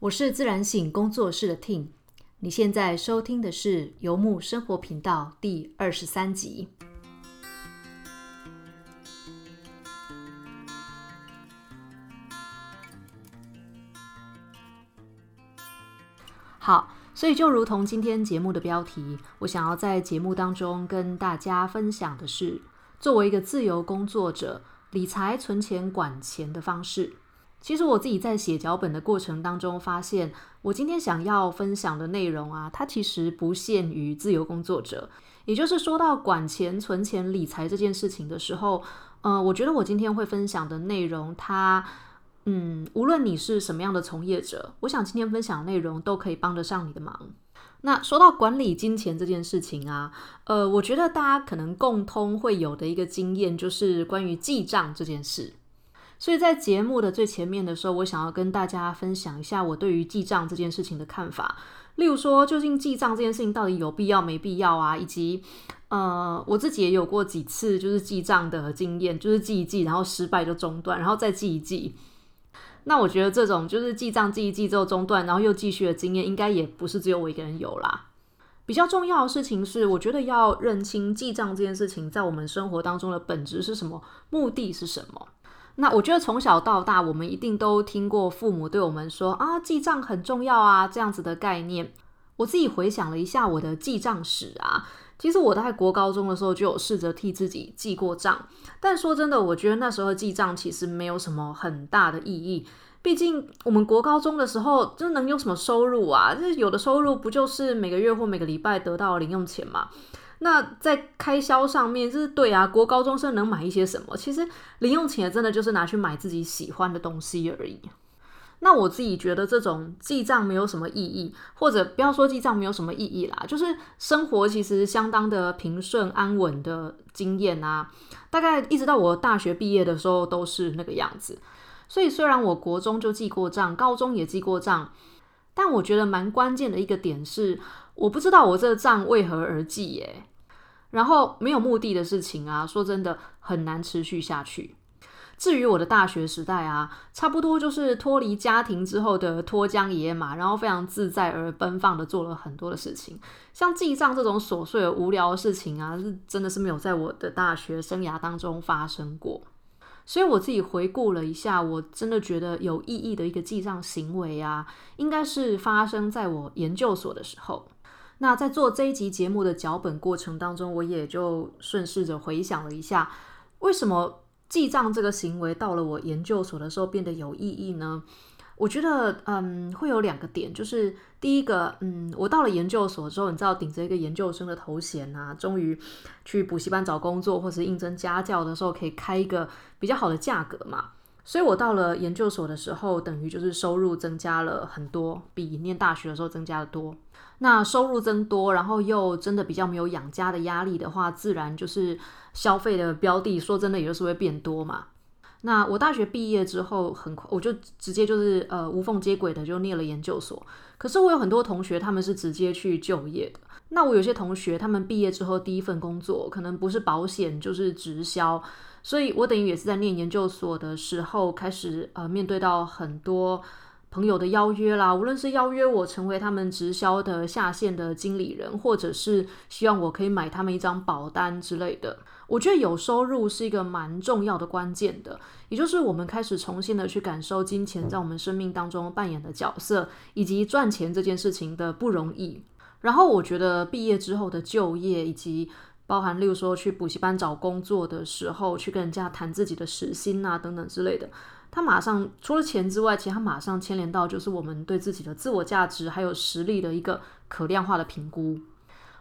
我是自然醒工作室的 Ting，你现在收听的是游牧生活频道第二十三集。好，所以就如同今天节目的标题，我想要在节目当中跟大家分享的是，作为一个自由工作者，理财、存钱、管钱的方式。其实我自己在写脚本的过程当中，发现我今天想要分享的内容啊，它其实不限于自由工作者。也就是说到管钱、存钱、理财这件事情的时候，呃，我觉得我今天会分享的内容，它，嗯，无论你是什么样的从业者，我想今天分享的内容都可以帮得上你的忙。那说到管理金钱这件事情啊，呃，我觉得大家可能共通会有的一个经验，就是关于记账这件事。所以在节目的最前面的时候，我想要跟大家分享一下我对于记账这件事情的看法。例如说，究竟记账这件事情到底有必要没必要啊？以及，呃，我自己也有过几次就是记账的经验，就是记一记，然后失败就中断，然后再记一记。那我觉得这种就是记账记一记之后中断，然后又继续的经验，应该也不是只有我一个人有啦。比较重要的事情是，我觉得要认清记账这件事情在我们生活当中的本质是什么，目的是什么。那我觉得从小到大，我们一定都听过父母对我们说啊，记账很重要啊，这样子的概念。我自己回想了一下我的记账史啊，其实我在国高中的时候就有试着替自己记过账，但说真的，我觉得那时候记账其实没有什么很大的意义。毕竟我们国高中的时候，就能有什么收入啊？就是有的收入不就是每个月或每个礼拜得到零用钱嘛？那在开销上面，就是对啊，国高中生能买一些什么？其实零用钱真的就是拿去买自己喜欢的东西而已。那我自己觉得这种记账没有什么意义，或者不要说记账没有什么意义啦，就是生活其实相当的平顺安稳的经验啊，大概一直到我大学毕业的时候都是那个样子。所以虽然我国中就记过账，高中也记过账，但我觉得蛮关键的一个点是。我不知道我这账为何而记耶，然后没有目的的事情啊，说真的很难持续下去。至于我的大学时代啊，差不多就是脱离家庭之后的脱缰野马，然后非常自在而奔放的做了很多的事情，像记账这种琐碎而无聊的事情啊，是真的是没有在我的大学生涯当中发生过。所以我自己回顾了一下，我真的觉得有意义的一个记账行为啊，应该是发生在我研究所的时候。那在做这一集节目的脚本过程当中，我也就顺势着回想了一下，为什么记账这个行为到了我研究所的时候变得有意义呢？我觉得，嗯，会有两个点，就是第一个，嗯，我到了研究所之后，你知道，顶着一个研究生的头衔啊，终于去补习班找工作或者应征家教的时候，可以开一个比较好的价格嘛。所以我到了研究所的时候，等于就是收入增加了很多，比念大学的时候增加的多。那收入增多，然后又真的比较没有养家的压力的话，自然就是消费的标的，说真的也就是会变多嘛。那我大学毕业之后，很快我就直接就是呃无缝接轨的就念了研究所。可是我有很多同学，他们是直接去就业的。那我有些同学，他们毕业之后第一份工作可能不是保险就是直销，所以我等于也是在念研究所的时候开始呃面对到很多。朋友的邀约啦，无论是邀约我成为他们直销的下线的经理人，或者是希望我可以买他们一张保单之类的，我觉得有收入是一个蛮重要的关键的，也就是我们开始重新的去感受金钱在我们生命当中扮演的角色，以及赚钱这件事情的不容易。然后我觉得毕业之后的就业，以及包含例如说去补习班找工作的时候，去跟人家谈自己的时薪啊等等之类的。它马上除了钱之外，其实它马上牵连到就是我们对自己的自我价值还有实力的一个可量化的评估。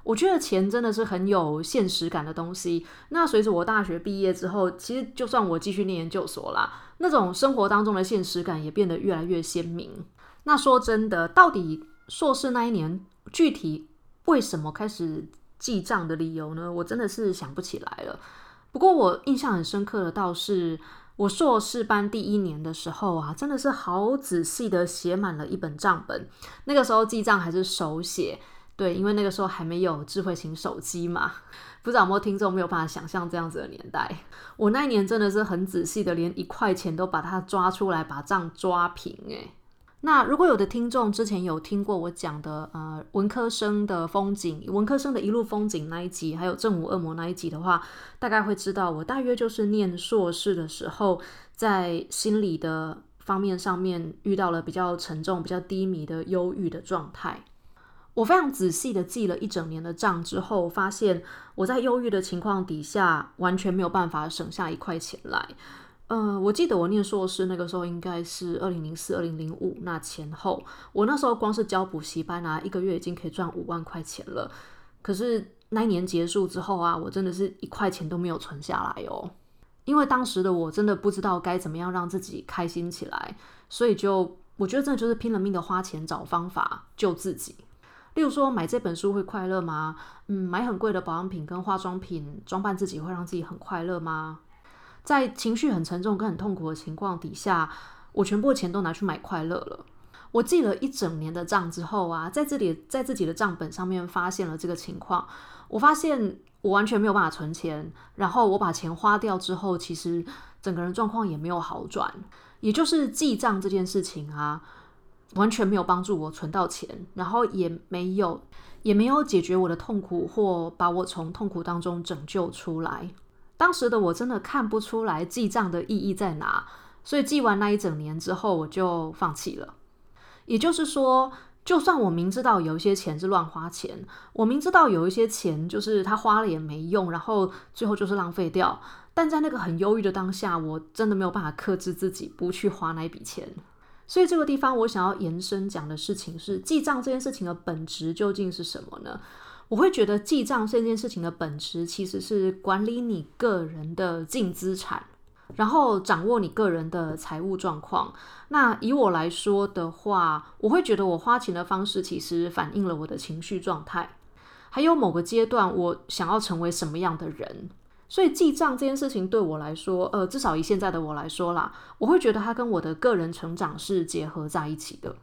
我觉得钱真的是很有现实感的东西。那随着我大学毕业之后，其实就算我继续念研究所啦，那种生活当中的现实感也变得越来越鲜明。那说真的，到底硕士那一年具体为什么开始记账的理由呢？我真的是想不起来了。不过我印象很深刻的倒是。我硕士班第一年的时候啊，真的是好仔细的写满了一本账本。那个时候记账还是手写，对，因为那个时候还没有智慧型手机嘛。不知道有没有听众没有办法想象这样子的年代？我那一年真的是很仔细的，连一块钱都把它抓出来，把账抓平。诶。那如果有的听众之前有听过我讲的呃文科生的风景，文科生的一路风景那一集，还有正午恶魔那一集的话，大概会知道我大约就是念硕士的时候，在心理的方面上面遇到了比较沉重、比较低迷的忧郁的状态。我非常仔细的记了一整年的账之后，发现我在忧郁的情况底下，完全没有办法省下一块钱来。呃，我记得我念硕士那个时候应该是二零零四、二零零五那前后，我那时候光是教补习班啊，一个月已经可以赚五万块钱了。可是那一年结束之后啊，我真的是一块钱都没有存下来哦，因为当时的我真的不知道该怎么样让自己开心起来，所以就我觉得真的就是拼了命的花钱找方法救自己。例如说买这本书会快乐吗？嗯，买很贵的保养品跟化妆品装扮自己会让自己很快乐吗？在情绪很沉重跟很痛苦的情况底下，我全部的钱都拿去买快乐了。我记了一整年的账之后啊，在这里在自己的账本上面发现了这个情况。我发现我完全没有办法存钱，然后我把钱花掉之后，其实整个人状况也没有好转。也就是记账这件事情啊，完全没有帮助我存到钱，然后也没有也没有解决我的痛苦或把我从痛苦当中拯救出来。当时的我真的看不出来记账的意义在哪，所以记完那一整年之后，我就放弃了。也就是说，就算我明知道有一些钱是乱花钱，我明知道有一些钱就是他花了也没用，然后最后就是浪费掉，但在那个很忧郁的当下，我真的没有办法克制自己不去花那笔钱。所以这个地方我想要延伸讲的事情是，记账这件事情的本质究竟是什么呢？我会觉得记账这件事情的本质其实是管理你个人的净资产，然后掌握你个人的财务状况。那以我来说的话，我会觉得我花钱的方式其实反映了我的情绪状态，还有某个阶段我想要成为什么样的人。所以记账这件事情对我来说，呃，至少以现在的我来说啦，我会觉得它跟我的个人成长是结合在一起的。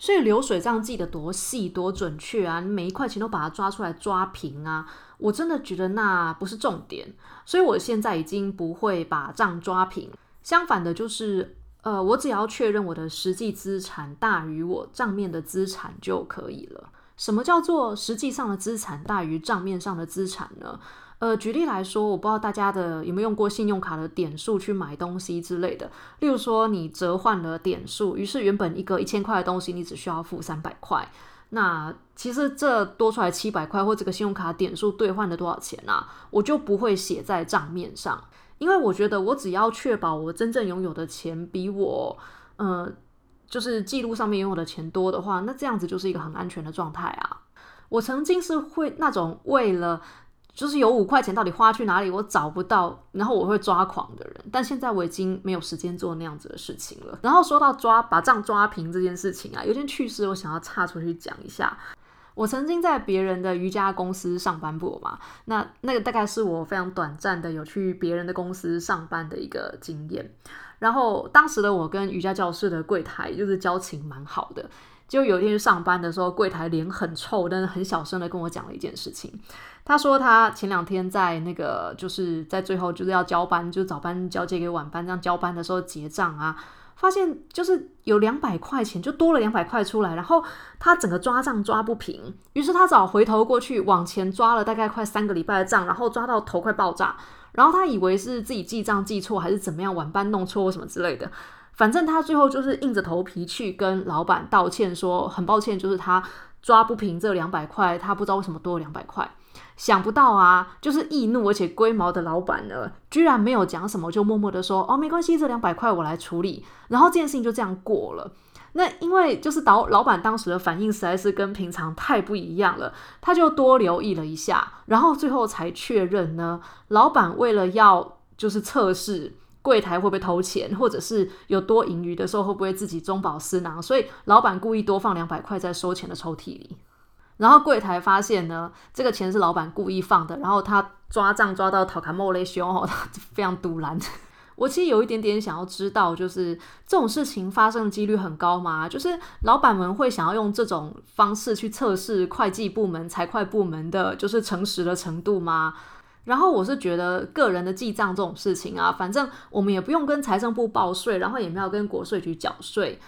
所以流水账记得多细多准确啊！你每一块钱都把它抓出来抓平啊！我真的觉得那不是重点，所以我现在已经不会把账抓平。相反的，就是呃，我只要确认我的实际资产大于我账面的资产就可以了。什么叫做实际上的资产大于账面上的资产呢？呃，举例来说，我不知道大家的有没有用过信用卡的点数去买东西之类的。例如说，你折换了点数，于是原本一个一千块的东西，你只需要付三百块。那其实这多出来七百块，或这个信用卡点数兑换了多少钱啊？我就不会写在账面上，因为我觉得我只要确保我真正拥有的钱比我，呃，就是记录上面拥有的钱多的话，那这样子就是一个很安全的状态啊。我曾经是会那种为了。就是有五块钱到底花去哪里，我找不到，然后我会抓狂的人。但现在我已经没有时间做那样子的事情了。然后说到抓把账抓平这件事情啊，有件趣事，我想要岔出去讲一下。我曾经在别人的瑜伽公司上班过嘛，那那个大概是我非常短暂的有去别人的公司上班的一个经验。然后当时的我跟瑜伽教室的柜台就是交情蛮好的。就有一天去上班的时候，柜台脸很臭，但是很小声的跟我讲了一件事情。他说他前两天在那个就是在最后就是要交班，就早班交接给晚班这样交班的时候结账啊，发现就是有两百块钱就多了两百块出来，然后他整个抓账抓不平，于是他找回头过去往前抓了大概快三个礼拜的账，然后抓到头快爆炸，然后他以为是自己记账记错还是怎么样，晚班弄错或什么之类的。反正他最后就是硬着头皮去跟老板道歉，说很抱歉，就是他抓不平这两百块，他不知道为什么多了两百块。想不到啊，就是易怒而且龟毛的老板呢，居然没有讲什么，就默默的说：“哦，没关系，这两百块我来处理。”然后这件事情就这样过了。那因为就是导老板当时的反应实在是跟平常太不一样了，他就多留意了一下，然后最后才确认呢，老板为了要就是测试。柜台会不会偷钱，或者是有多盈余的时候会不会自己中饱私囊？所以老板故意多放两百块在收钱的抽屉里，然后柜台发现呢，这个钱是老板故意放的，然后他抓账抓到讨卡莫雷修哦，他 非常堵拦。我其实有一点点想要知道，就是这种事情发生的几率很高吗？就是老板们会想要用这种方式去测试会计部门、财会部门的，就是诚实的程度吗？然后我是觉得个人的记账这种事情啊，反正我们也不用跟财政部报税，然后也没有跟国税局缴税。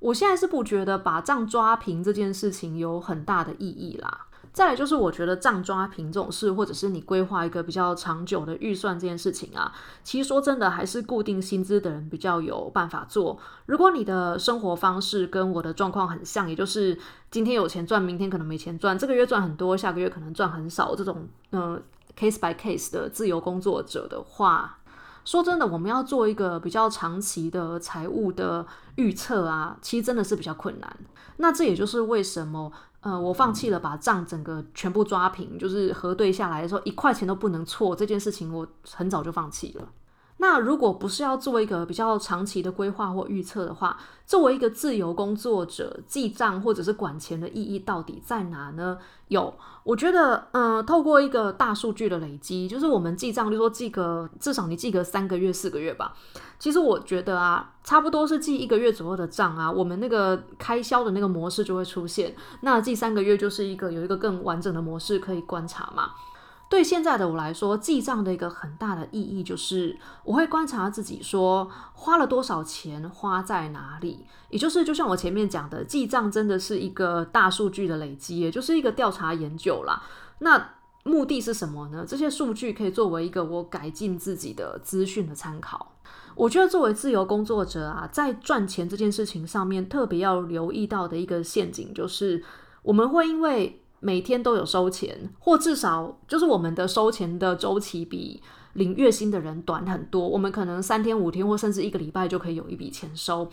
我现在是不觉得把账抓平这件事情有很大的意义啦。再来就是，我觉得账抓平这种事，或者是你规划一个比较长久的预算这件事情啊，其实说真的，还是固定薪资的人比较有办法做。如果你的生活方式跟我的状况很像，也就是今天有钱赚，明天可能没钱赚，这个月赚很多，下个月可能赚很少，这种嗯 case by case 的自由工作者的话，说真的，我们要做一个比较长期的财务的预测啊，其实真的是比较困难。那这也就是为什么。呃，我放弃了把账整个全部抓平，就是核对下来的时候一块钱都不能错这件事情，我很早就放弃了。那如果不是要做一个比较长期的规划或预测的话，作为一个自由工作者，记账或者是管钱的意义到底在哪呢？有，我觉得，嗯，透过一个大数据的累积，就是我们记账，就说记个至少你记个三个月、四个月吧。其实我觉得啊，差不多是记一个月左右的账啊，我们那个开销的那个模式就会出现。那记三个月就是一个有一个更完整的模式可以观察嘛。对现在的我来说，记账的一个很大的意义就是，我会观察自己说花了多少钱，花在哪里。也就是，就像我前面讲的，记账真的是一个大数据的累积，也就是一个调查研究啦。那目的是什么呢？这些数据可以作为一个我改进自己的资讯的参考。我觉得作为自由工作者啊，在赚钱这件事情上面，特别要留意到的一个陷阱就是，我们会因为每天都有收钱，或至少就是我们的收钱的周期比领月薪的人短很多。我们可能三天五天，或甚至一个礼拜就可以有一笔钱收。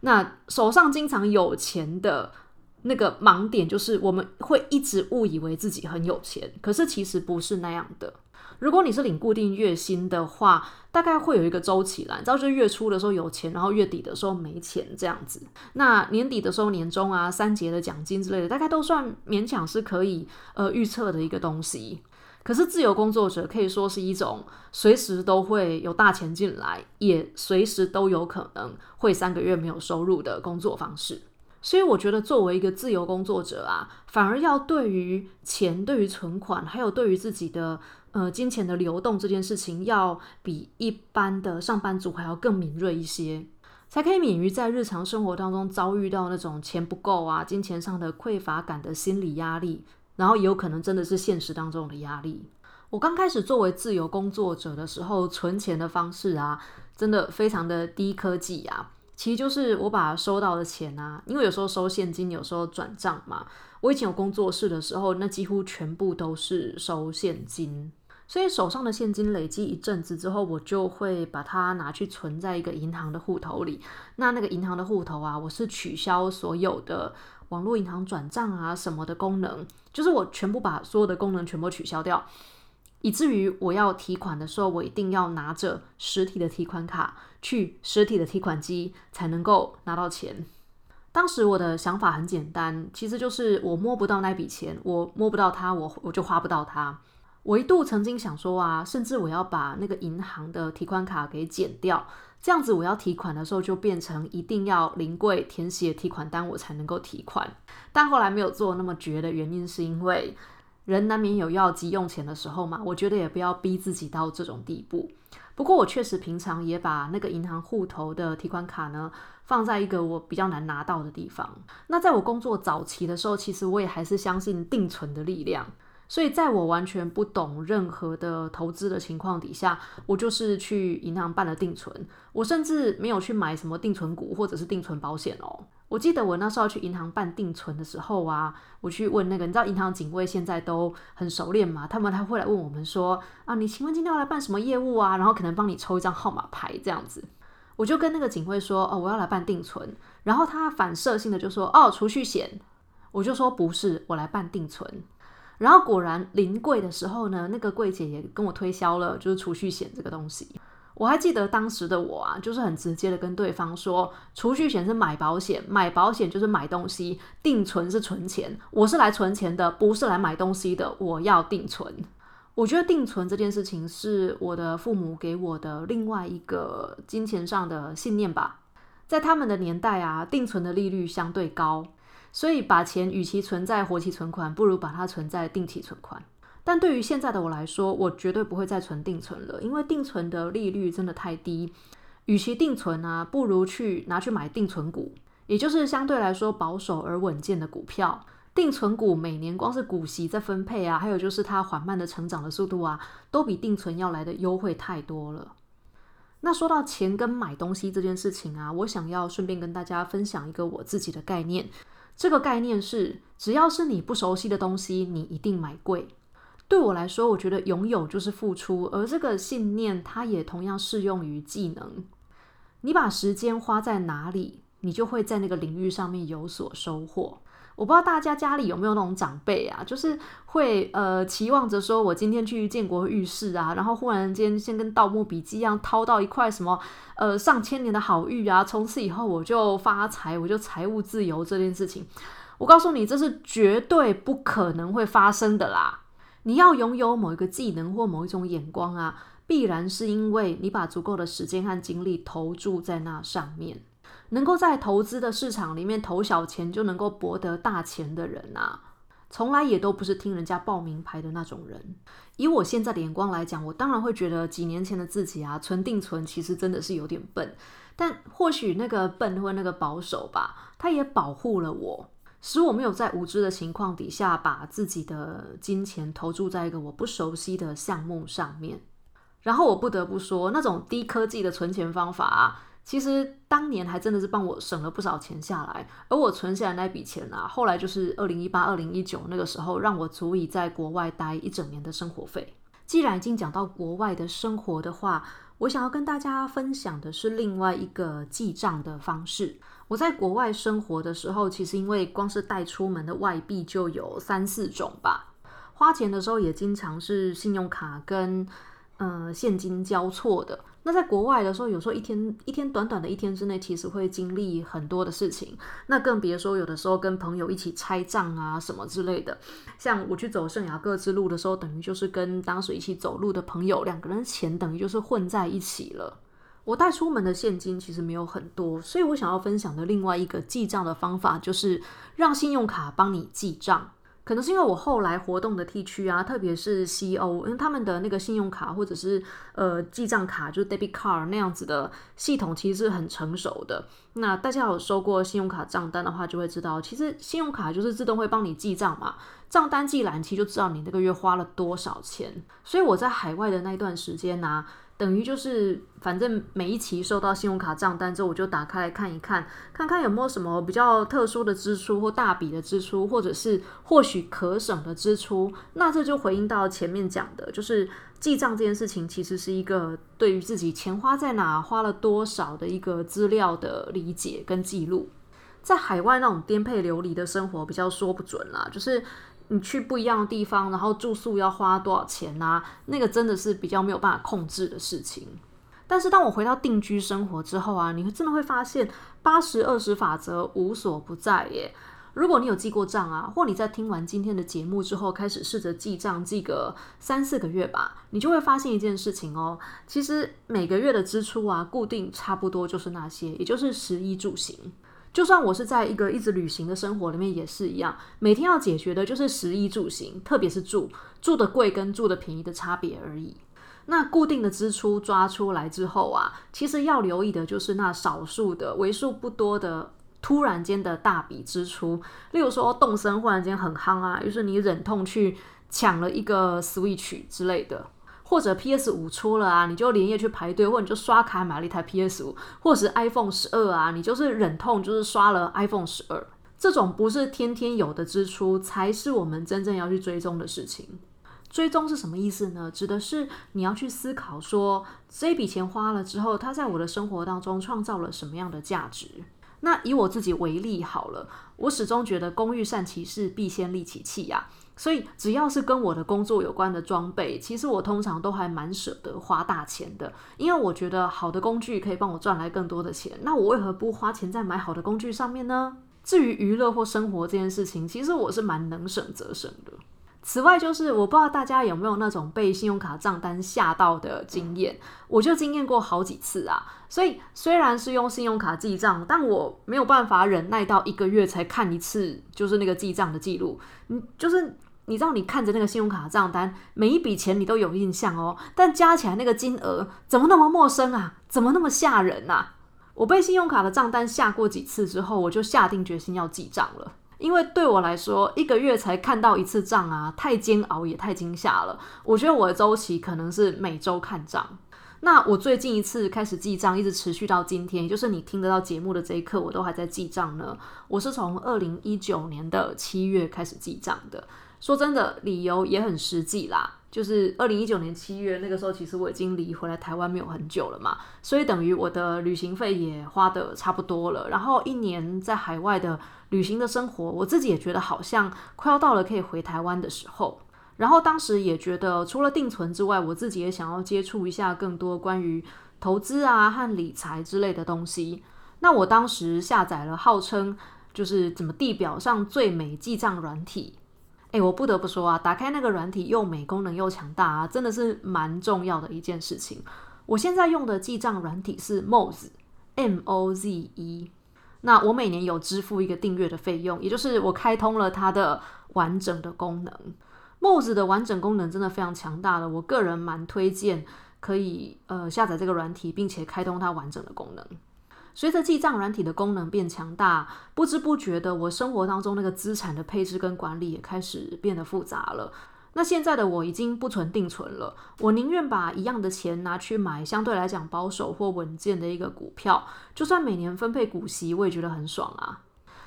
那手上经常有钱的那个盲点，就是我们会一直误以为自己很有钱，可是其实不是那样的。如果你是领固定月薪的话，大概会有一个周期啦，你知道，就是月初的时候有钱，然后月底的时候没钱这样子。那年底的时候，年终啊、三节的奖金之类的，大概都算勉强是可以呃预测的一个东西。可是自由工作者可以说是一种随时都会有大钱进来，也随时都有可能会三个月没有收入的工作方式。所以我觉得，作为一个自由工作者啊，反而要对于钱、对于存款，还有对于自己的。呃，金钱的流动这件事情要比一般的上班族还要更敏锐一些，才可以免于在日常生活当中遭遇到那种钱不够啊、金钱上的匮乏感的心理压力，然后也有可能真的是现实当中的压力。我刚开始作为自由工作者的时候，存钱的方式啊，真的非常的低科技啊，其实就是我把收到的钱啊，因为有时候收现金，有时候转账嘛。我以前有工作室的时候，那几乎全部都是收现金。所以手上的现金累积一阵子之后，我就会把它拿去存在一个银行的户头里。那那个银行的户头啊，我是取消所有的网络银行转账啊什么的功能，就是我全部把所有的功能全部取消掉，以至于我要提款的时候，我一定要拿着实体的提款卡去实体的提款机才能够拿到钱。当时我的想法很简单，其实就是我摸不到那笔钱，我摸不到它，我我就花不到它。我一度曾经想说啊，甚至我要把那个银行的提款卡给剪掉，这样子我要提款的时候就变成一定要临柜填写提款单我才能够提款。但后来没有做那么绝的原因，是因为人难免有要急用钱的时候嘛。我觉得也不要逼自己到这种地步。不过我确实平常也把那个银行户头的提款卡呢放在一个我比较难拿到的地方。那在我工作早期的时候，其实我也还是相信定存的力量。所以，在我完全不懂任何的投资的情况底下，我就是去银行办了定存。我甚至没有去买什么定存股或者是定存保险哦。我记得我那时候去银行办定存的时候啊，我去问那个，你知道银行警卫现在都很熟练嘛？他们还会来问我们说啊，你请问今天要来办什么业务啊？然后可能帮你抽一张号码牌这样子。我就跟那个警卫说哦，我要来办定存。然后他反射性的就说哦，储蓄险。我就说不是，我来办定存。然后果然临柜的时候呢，那个柜姐也跟我推销了，就是储蓄险这个东西。我还记得当时的我啊，就是很直接的跟对方说，储蓄险是买保险，买保险就是买东西，定存是存钱。我是来存钱的，不是来买东西的。我要定存。我觉得定存这件事情是我的父母给我的另外一个金钱上的信念吧。在他们的年代啊，定存的利率相对高。所以，把钱与其存在活期存款，不如把它存在定期存款。但对于现在的我来说，我绝对不会再存定存了，因为定存的利率真的太低。与其定存啊，不如去拿去买定存股。也就是相对来说保守而稳健的股票。定存股每年光是股息在分配啊，还有就是它缓慢的成长的速度啊，都比定存要来的优惠太多了。那说到钱跟买东西这件事情啊，我想要顺便跟大家分享一个我自己的概念。这个概念是，只要是你不熟悉的东西，你一定买贵。对我来说，我觉得拥有就是付出，而这个信念它也同样适用于技能。你把时间花在哪里，你就会在那个领域上面有所收获。我不知道大家家里有没有那种长辈啊，就是会呃期望着说，我今天去建国浴室啊，然后忽然间先跟《盗墓笔记》一样掏到一块什么呃上千年的好玉啊，从此以后我就发财，我就财务自由这件事情，我告诉你，这是绝对不可能会发生的啦！你要拥有某一个技能或某一种眼光啊，必然是因为你把足够的时间和精力投注在那上面。能够在投资的市场里面投小钱就能够博得大钱的人啊，从来也都不是听人家报名牌的那种人。以我现在的眼光来讲，我当然会觉得几年前的自己啊，存定存其实真的是有点笨。但或许那个笨或那个保守吧，它也保护了我，使我没有在无知的情况底下把自己的金钱投注在一个我不熟悉的项目上面。然后我不得不说，那种低科技的存钱方法啊。其实当年还真的是帮我省了不少钱下来，而我存下来那笔钱啊，后来就是二零一八、二零一九那个时候，让我足以在国外待一整年的生活费。既然已经讲到国外的生活的话，我想要跟大家分享的是另外一个记账的方式。我在国外生活的时候，其实因为光是带出门的外币就有三四种吧，花钱的时候也经常是信用卡跟呃现金交错的。那在国外的时候，有时候一天一天短短的一天之内，其实会经历很多的事情。那更别说有的时候跟朋友一起拆账啊什么之类的。像我去走圣雅各之路的时候，等于就是跟当时一起走路的朋友两个人钱等于就是混在一起了。我带出门的现金其实没有很多，所以我想要分享的另外一个记账的方法，就是让信用卡帮你记账。可能是因为我后来活动的 T 区啊，特别是 CO，因为他们的那个信用卡或者是呃记账卡，就是 debit card 那样子的系统，其实是很成熟的。那大家有收过信用卡账单的话，就会知道，其实信用卡就是自动会帮你记账嘛，账单记览期就知道你那个月花了多少钱。所以我在海外的那一段时间呢。等于就是，反正每一期收到信用卡账单之后，我就打开来看一看，看看有没有什么比较特殊的支出或大笔的支出，或者是或许可省的支出。那这就回应到前面讲的，就是记账这件事情，其实是一个对于自己钱花在哪、花了多少的一个资料的理解跟记录。在海外那种颠沛流离的生活，比较说不准啦，就是。你去不一样的地方，然后住宿要花多少钱啊？那个真的是比较没有办法控制的事情。但是当我回到定居生活之后啊，你会真的会发现八十二十法则无所不在耶。如果你有记过账啊，或你在听完今天的节目之后开始试着记账，记个三四个月吧，你就会发现一件事情哦。其实每个月的支出啊，固定差不多就是那些，也就是食衣住行。就算我是在一个一直旅行的生活里面也是一样，每天要解决的就是食衣住行，特别是住住的贵跟住的便宜的差别而已。那固定的支出抓出来之后啊，其实要留意的就是那少数的为数不多的突然间的大笔支出，例如说动身忽然间很夯啊，于是你忍痛去抢了一个 Switch 之类的。或者 PS 五出了啊，你就连夜去排队，或者你就刷卡买了一台 PS 五，或者是 iPhone 十二啊，你就是忍痛就是刷了 iPhone 十二。这种不是天天有的支出，才是我们真正要去追踪的事情。追踪是什么意思呢？指的是你要去思考说，这笔钱花了之后，它在我的生活当中创造了什么样的价值。那以我自己为例好了，我始终觉得工欲善其事，必先利其器呀。所以，只要是跟我的工作有关的装备，其实我通常都还蛮舍得花大钱的，因为我觉得好的工具可以帮我赚来更多的钱。那我为何不花钱在买好的工具上面呢？至于娱乐或生活这件事情，其实我是蛮能省则省的。此外，就是我不知道大家有没有那种被信用卡账单吓到的经验，我就经验过好几次啊。所以虽然是用信用卡记账，但我没有办法忍耐到一个月才看一次，就是那个记账的记录。嗯，就是你知道，你看着那个信用卡账单，每一笔钱你都有印象哦，但加起来那个金额怎么那么陌生啊？怎么那么吓人啊？我被信用卡的账单吓过几次之后，我就下定决心要记账了。因为对我来说，一个月才看到一次账啊，太煎熬也太惊吓了。我觉得我的周期可能是每周看账。那我最近一次开始记账，一直持续到今天，也就是你听得到节目的这一刻，我都还在记账呢。我是从二零一九年的七月开始记账的。说真的，理由也很实际啦。就是二零一九年七月那个时候，其实我已经离回来台湾没有很久了嘛，所以等于我的旅行费也花的差不多了。然后一年在海外的旅行的生活，我自己也觉得好像快要到了可以回台湾的时候。然后当时也觉得，除了定存之外，我自己也想要接触一下更多关于投资啊和理财之类的东西。那我当时下载了号称就是怎么地表上最美记账软体。哎，我不得不说啊，打开那个软体又美，功能又强大啊，真的是蛮重要的一件事情。我现在用的记账软体是 Moz，M O Z E。那我每年有支付一个订阅的费用，也就是我开通了它的完整的功能。Moz 的完整功能真的非常强大的，我个人蛮推荐可以呃下载这个软体，并且开通它完整的功能。随着记账软体的功能变强大，不知不觉的，我生活当中那个资产的配置跟管理也开始变得复杂了。那现在的我已经不存定存了，我宁愿把一样的钱拿去买相对来讲保守或稳健的一个股票，就算每年分配股息，我也觉得很爽啊。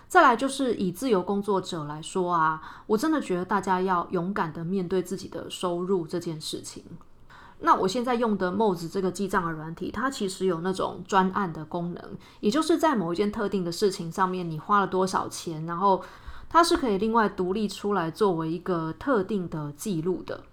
再来就是以自由工作者来说啊，我真的觉得大家要勇敢的面对自己的收入这件事情。那我现在用的 Moz 这个记账的软体，它其实有那种专案的功能，也就是在某一件特定的事情上面，你花了多少钱，然后它是可以另外独立出来作为一个特定的记录的。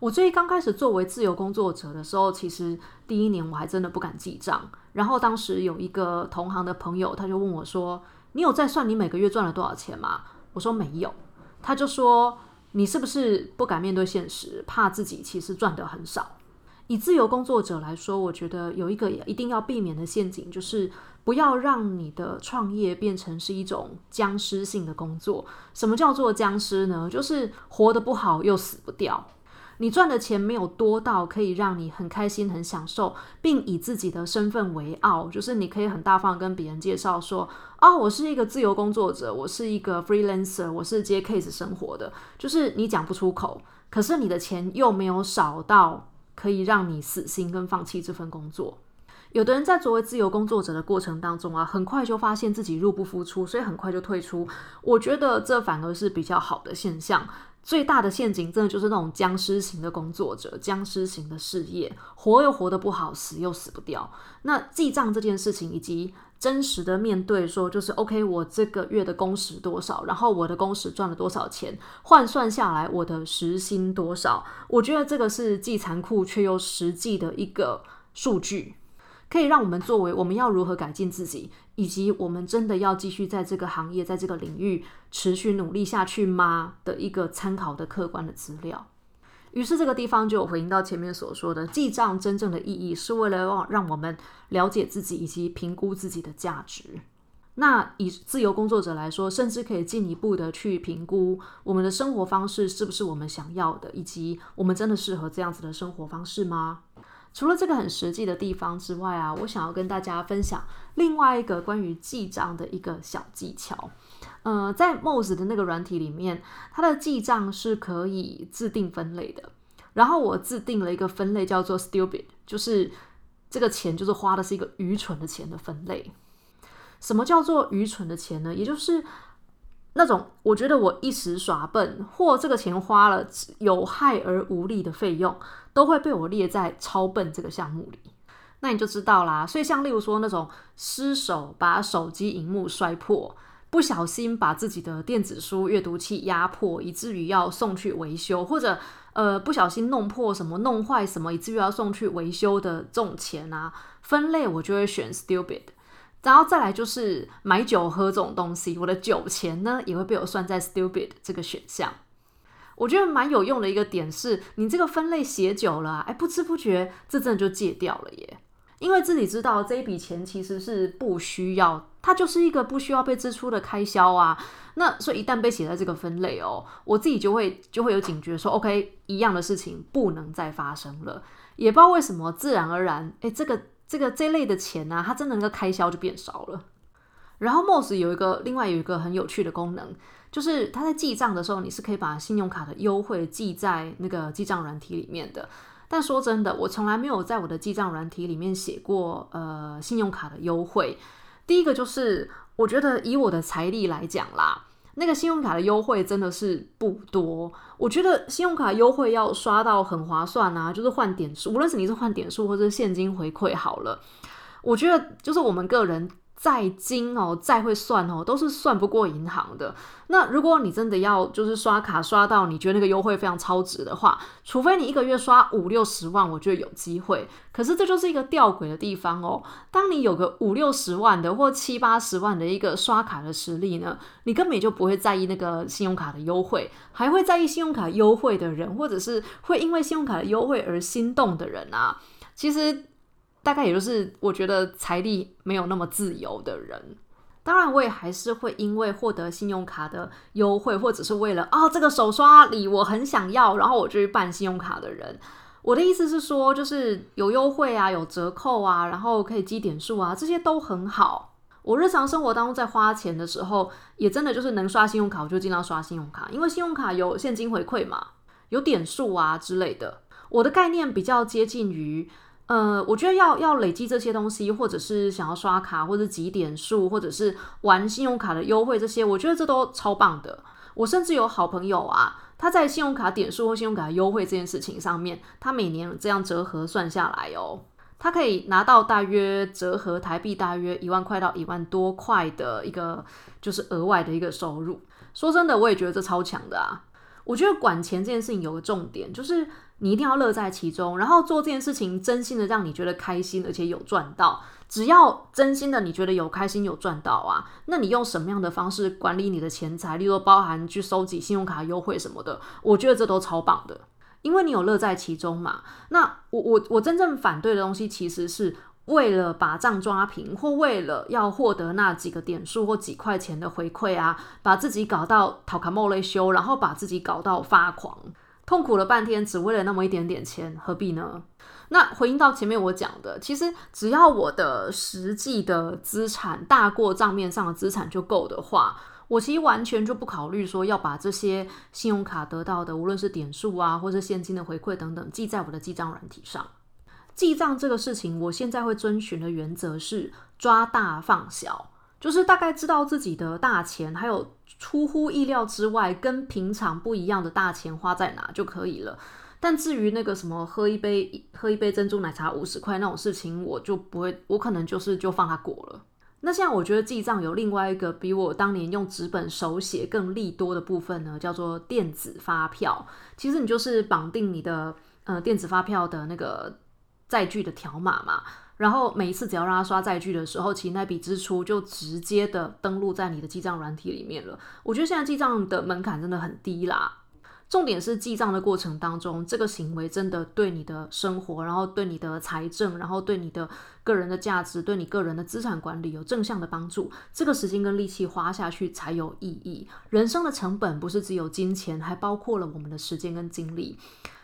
我最刚开始作为自由工作者的时候，其实第一年我还真的不敢记账。然后当时有一个同行的朋友，他就问我说：“你有在算你每个月赚了多少钱吗？”我说：“没有。”他就说：“你是不是不敢面对现实，怕自己其实赚的很少？”以自由工作者来说，我觉得有一个一定要避免的陷阱，就是不要让你的创业变成是一种僵尸性的工作。什么叫做僵尸呢？就是活得不好又死不掉。你赚的钱没有多到可以让你很开心、很享受，并以自己的身份为傲，就是你可以很大方跟别人介绍说：“啊，我是一个自由工作者，我是一个 freelancer，我是接 case 生活的。”就是你讲不出口，可是你的钱又没有少到。可以让你死心跟放弃这份工作。有的人在作为自由工作者的过程当中啊，很快就发现自己入不敷出，所以很快就退出。我觉得这反而是比较好的现象。最大的陷阱真的就是那种僵尸型的工作者，僵尸型的事业，活又活得不好，死又死不掉。那记账这件事情以及。真实的面对说，就是 OK，我这个月的工时多少，然后我的工时赚了多少钱，换算下来我的时薪多少？我觉得这个是既残酷却又实际的一个数据，可以让我们作为我们要如何改进自己，以及我们真的要继续在这个行业、在这个领域持续努力下去吗的一个参考的客观的资料。于是这个地方就回应到前面所说的，记账真正的意义是为了让让我们了解自己以及评估自己的价值。那以自由工作者来说，甚至可以进一步的去评估我们的生活方式是不是我们想要的，以及我们真的适合这样子的生活方式吗？除了这个很实际的地方之外啊，我想要跟大家分享另外一个关于记账的一个小技巧。呃，在 Moz 的那个软体里面，它的记账是可以自定分类的。然后我自定了一个分类叫做 Stupid，就是这个钱就是花的是一个愚蠢的钱的分类。什么叫做愚蠢的钱呢？也就是那种我觉得我一时耍笨，或这个钱花了有害而无利的费用，都会被我列在超笨这个项目里。那你就知道啦。所以像例如说那种失手把手机荧幕摔破。不小心把自己的电子书阅读器压破，以至于要送去维修，或者呃不小心弄破什么、弄坏什么，以至于要送去维修的这种钱啊，分类我就会选 stupid。然后再来就是买酒喝这种东西，我的酒钱呢也会被我算在 stupid 这个选项。我觉得蛮有用的一个点是，你这个分类写久了，哎，不知不觉这真的就戒掉了耶。因为自己知道这一笔钱其实是不需要，它就是一个不需要被支出的开销啊。那所以一旦被写在这个分类哦，我自己就会就会有警觉，说 OK，一样的事情不能再发生了。也不知道为什么，自然而然，哎，这个这个这类的钱呢，它真的那个开销就变少了。然后 Moss 有一个另外有一个很有趣的功能，就是它在记账的时候，你是可以把信用卡的优惠记在那个记账软体里面的。但说真的，我从来没有在我的记账软体里面写过呃信用卡的优惠。第一个就是我觉得以我的财力来讲啦，那个信用卡的优惠真的是不多。我觉得信用卡优惠要刷到很划算啊，就是换点数，无论是你是换点数或者现金回馈好了，我觉得就是我们个人。再精哦，再会算哦，都是算不过银行的。那如果你真的要就是刷卡刷到你觉得那个优惠非常超值的话，除非你一个月刷五六十万，我觉得有机会。可是这就是一个吊诡的地方哦。当你有个五六十万的或七八十万的一个刷卡的实力呢，你根本就不会在意那个信用卡的优惠，还会在意信用卡优惠的人，或者是会因为信用卡的优惠而心动的人啊。其实。大概也就是我觉得财力没有那么自由的人，当然我也还是会因为获得信用卡的优惠，或者是为了啊这个手刷礼我很想要，然后我就去办信用卡的人。我的意思是说，就是有优惠啊，有折扣啊，然后可以积点数啊，这些都很好。我日常生活当中在花钱的时候，也真的就是能刷信用卡我就尽量刷信用卡，因为信用卡有现金回馈嘛，有点数啊之类的。我的概念比较接近于。呃，我觉得要要累积这些东西，或者是想要刷卡，或者积点数，或者是玩信用卡的优惠这些，我觉得这都超棒的。我甚至有好朋友啊，他在信用卡点数或信用卡优惠这件事情上面，他每年这样折合算下来哦，他可以拿到大约折合台币大约一万块到一万多块的一个就是额外的一个收入。说真的，我也觉得这超强的啊。我觉得管钱这件事情有个重点，就是你一定要乐在其中，然后做这件事情真心的让你觉得开心，而且有赚到。只要真心的你觉得有开心有赚到啊，那你用什么样的方式管理你的钱财，例如包含去收集信用卡优惠什么的，我觉得这都超棒的，因为你有乐在其中嘛。那我我我真正反对的东西其实是。为了把账抓平，或为了要获得那几个点数或几块钱的回馈啊，把自己搞到讨卡莫雷修，然后把自己搞到发狂，痛苦了半天，只为了那么一点点钱，何必呢？那回应到前面我讲的，其实只要我的实际的资产大过账面上的资产就够的话，我其实完全就不考虑说要把这些信用卡得到的，无论是点数啊，或是现金的回馈等等，记在我的记账软体上。记账这个事情，我现在会遵循的原则是抓大放小，就是大概知道自己的大钱，还有出乎意料之外跟平常不一样的大钱花在哪就可以了。但至于那个什么喝一杯喝一杯珍珠奶茶五十块那种事情，我就不会，我可能就是就放它过了。那现在我觉得记账有另外一个比我当年用纸本手写更利多的部分呢，叫做电子发票。其实你就是绑定你的呃电子发票的那个。载具的条码嘛，然后每一次只要让他刷载具的时候，其实那笔支出就直接的登录在你的记账软体里面了。我觉得现在记账的门槛真的很低啦。重点是记账的过程当中，这个行为真的对你的生活，然后对你的财政，然后对你的个人的价值，对你个人的资产管理有正向的帮助。这个时间跟力气花下去才有意义。人生的成本不是只有金钱，还包括了我们的时间跟精力。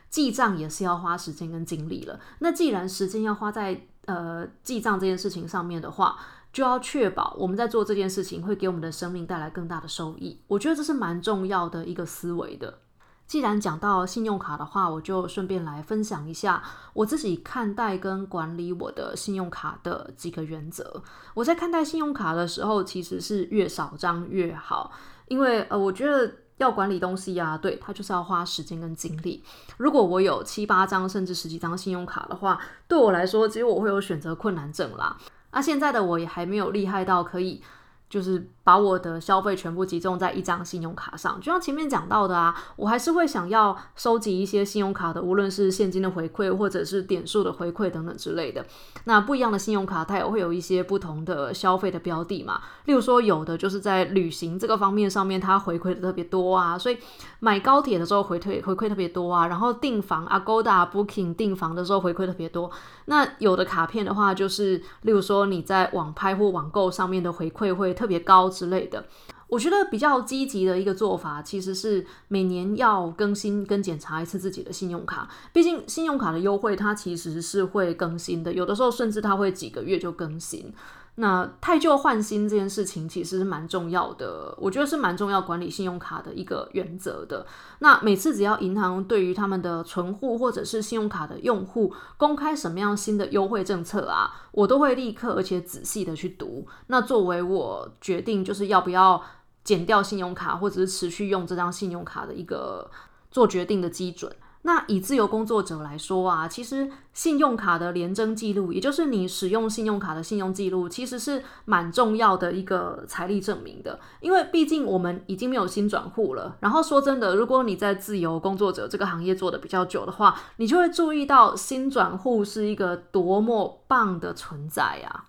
记账也是要花时间跟精力了。那既然时间要花在呃记账这件事情上面的话，就要确保我们在做这件事情会给我们的生命带来更大的收益。我觉得这是蛮重要的一个思维的。既然讲到信用卡的话，我就顺便来分享一下我自己看待跟管理我的信用卡的几个原则。我在看待信用卡的时候，其实是越少张越好，因为呃，我觉得。要管理东西呀，对，他就是要花时间跟精力。如果我有七八张甚至十几张信用卡的话，对我来说，其实我会有选择困难症啦。那现在的我也还没有厉害到可以。就是把我的消费全部集中在一张信用卡上，就像前面讲到的啊，我还是会想要收集一些信用卡的，无论是现金的回馈或者是点数的回馈等等之类的。那不一样的信用卡，它也会有一些不同的消费的标的嘛。例如说，有的就是在旅行这个方面上面，它回馈的特别多啊，所以买高铁的时候回退回馈特别多啊。然后订房 Agoda Booking 订房的时候回馈特别多。那有的卡片的话，就是例如说你在网拍或网购上面的回馈会。特别高之类的，我觉得比较积极的一个做法，其实是每年要更新跟检查一次自己的信用卡。毕竟信用卡的优惠，它其实是会更新的，有的时候甚至它会几个月就更新。那太旧换新这件事情其实是蛮重要的，我觉得是蛮重要管理信用卡的一个原则的。那每次只要银行对于他们的存户或者是信用卡的用户公开什么样新的优惠政策啊，我都会立刻而且仔细的去读。那作为我决定就是要不要减掉信用卡或者是持续用这张信用卡的一个做决定的基准。那以自由工作者来说啊，其实信用卡的廉征记录，也就是你使用信用卡的信用记录，其实是蛮重要的一个财力证明的。因为毕竟我们已经没有新转户了。然后说真的，如果你在自由工作者这个行业做的比较久的话，你就会注意到新转户是一个多么棒的存在啊！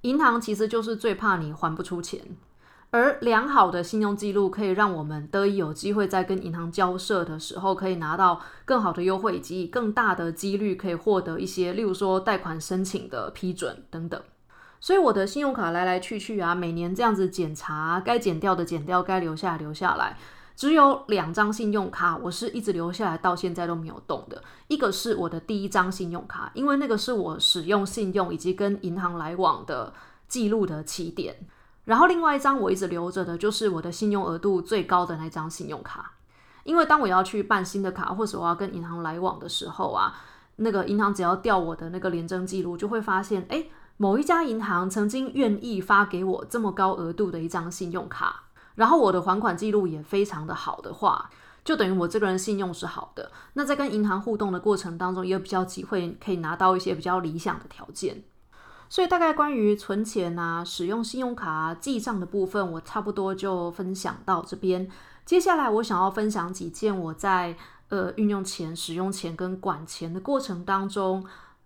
银行其实就是最怕你还不出钱。而良好的信用记录可以让我们得以有机会在跟银行交涉的时候，可以拿到更好的优惠，以及更大的几率可以获得一些，例如说贷款申请的批准等等。所以我的信用卡来来去去啊，每年这样子检查，该减掉的减掉，该留下留下来。只有两张信用卡，我是一直留下来到现在都没有动的。一个是我的第一张信用卡，因为那个是我使用信用以及跟银行来往的记录的起点。然后另外一张我一直留着的，就是我的信用额度最高的那张信用卡。因为当我要去办新的卡，或者我要跟银行来往的时候啊，那个银行只要调我的那个廉征记录，就会发现，哎，某一家银行曾经愿意发给我这么高额度的一张信用卡，然后我的还款记录也非常的好的话，就等于我这个人信用是好的。那在跟银行互动的过程当中，也有比较机会可以拿到一些比较理想的条件。所以大概关于存钱啊、使用信用卡记账的部分，我差不多就分享到这边。接下来我想要分享几件我在呃运用钱、使用钱跟管钱的过程当中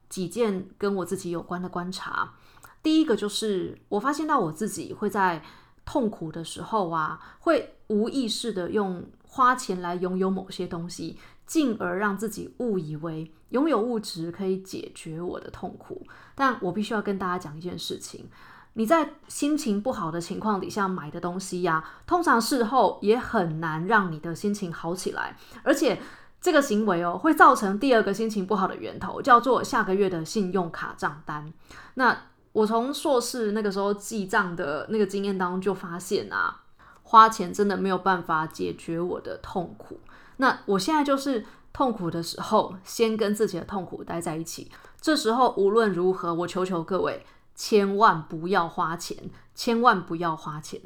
几件跟我自己有关的观察。第一个就是我发现到我自己会在痛苦的时候啊，会无意识的用花钱来拥有某些东西。进而让自己误以为拥有物质可以解决我的痛苦，但我必须要跟大家讲一件事情：你在心情不好的情况底下买的东西呀，通常事后也很难让你的心情好起来，而且这个行为哦，会造成第二个心情不好的源头，叫做下个月的信用卡账单。那我从硕士那个时候记账的那个经验当中就发现啊，花钱真的没有办法解决我的痛苦。那我现在就是痛苦的时候，先跟自己的痛苦待在一起。这时候无论如何，我求求各位，千万不要花钱，千万不要花钱。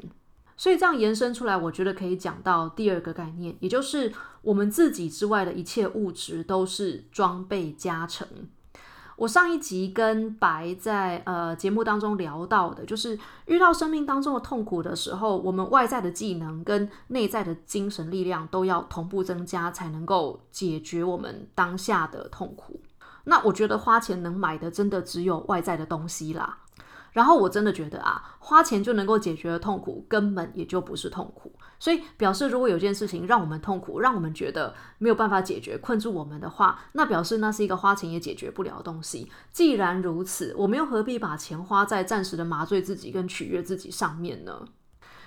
所以这样延伸出来，我觉得可以讲到第二个概念，也就是我们自己之外的一切物质都是装备加成。我上一集跟白在呃节目当中聊到的，就是遇到生命当中的痛苦的时候，我们外在的技能跟内在的精神力量都要同步增加，才能够解决我们当下的痛苦。那我觉得花钱能买的，真的只有外在的东西啦。然后我真的觉得啊，花钱就能够解决的痛苦，根本也就不是痛苦。所以表示，如果有件事情让我们痛苦，让我们觉得没有办法解决，困住我们的话，那表示那是一个花钱也解决不了的东西。既然如此，我们又何必把钱花在暂时的麻醉自己跟取悦自己上面呢？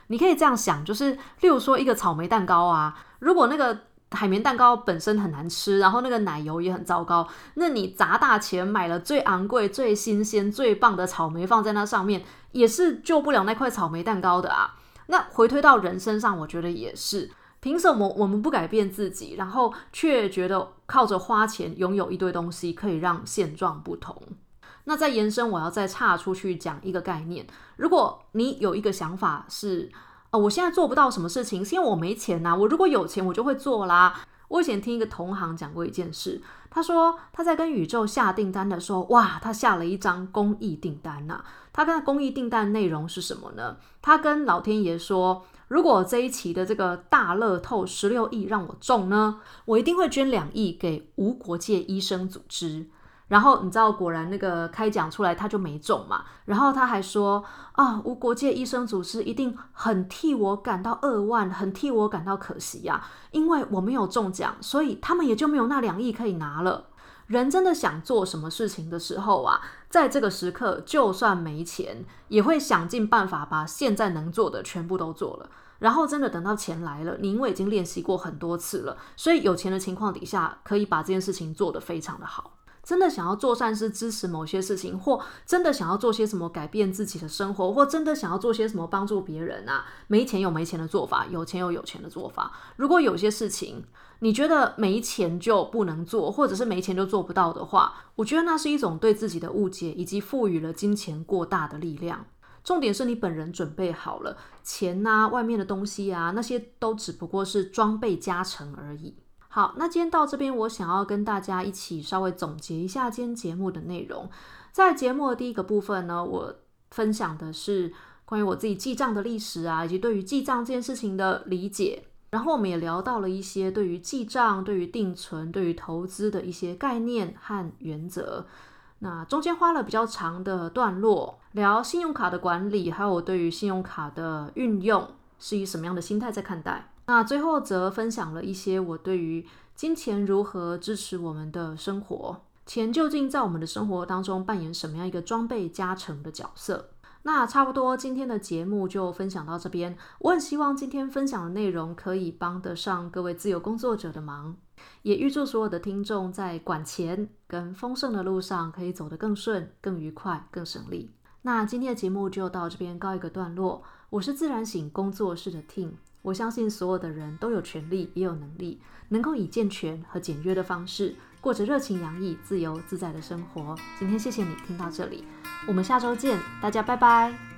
你可以这样想，就是例如说一个草莓蛋糕啊，如果那个。海绵蛋糕本身很难吃，然后那个奶油也很糟糕。那你砸大钱买了最昂贵、最新鲜、最棒的草莓放在那上面，也是救不了那块草莓蛋糕的啊。那回推到人身上，我觉得也是。凭什么我们不改变自己，然后却觉得靠着花钱拥有一堆东西可以让现状不同？那再延伸，我要再岔出去讲一个概念：如果你有一个想法是。我现在做不到什么事情，是因为我没钱呐。我如果有钱，我就会做啦。我以前听一个同行讲过一件事，他说他在跟宇宙下订单的时候，哇，他下了一张公益订单呐。他跟公益订单内容是什么呢？他跟老天爷说，如果这一期的这个大乐透十六亿让我中呢，我一定会捐两亿给无国界医生组织。然后你知道，果然那个开奖出来，他就没中嘛。然后他还说啊，无国界医生组织一定很替我感到扼腕，很替我感到可惜呀，因为我没有中奖，所以他们也就没有那两亿可以拿了。人真的想做什么事情的时候啊，在这个时刻，就算没钱，也会想尽办法把现在能做的全部都做了。然后真的等到钱来了，你因为已经练习过很多次了，所以有钱的情况底下，可以把这件事情做得非常的好。真的想要做善事，支持某些事情，或真的想要做些什么改变自己的生活，或真的想要做些什么帮助别人啊？没钱有没钱的做法，有钱有有钱的做法。如果有些事情你觉得没钱就不能做，或者是没钱就做不到的话，我觉得那是一种对自己的误解，以及赋予了金钱过大的力量。重点是你本人准备好了，钱啊、外面的东西啊，那些都只不过是装备加成而已。好，那今天到这边，我想要跟大家一起稍微总结一下今天节目的内容。在节目的第一个部分呢，我分享的是关于我自己记账的历史啊，以及对于记账这件事情的理解。然后我们也聊到了一些对于记账、对于定存、对于投资的一些概念和原则。那中间花了比较长的段落聊信用卡的管理，还有我对于信用卡的运用是以什么样的心态在看待。那最后则分享了一些我对于金钱如何支持我们的生活，钱究竟在我们的生活当中扮演什么样一个装备加成的角色。那差不多今天的节目就分享到这边。我很希望今天分享的内容可以帮得上各位自由工作者的忙，也预祝所有的听众在管钱跟丰盛的路上可以走得更顺、更愉快、更省力。那今天的节目就到这边告一个段落。我是自然醒工作室的 Team。我相信所有的人都有权利，也有能力，能够以健全和简约的方式，过着热情洋溢、自由自在的生活。今天谢谢你听到这里，我们下周见，大家拜拜。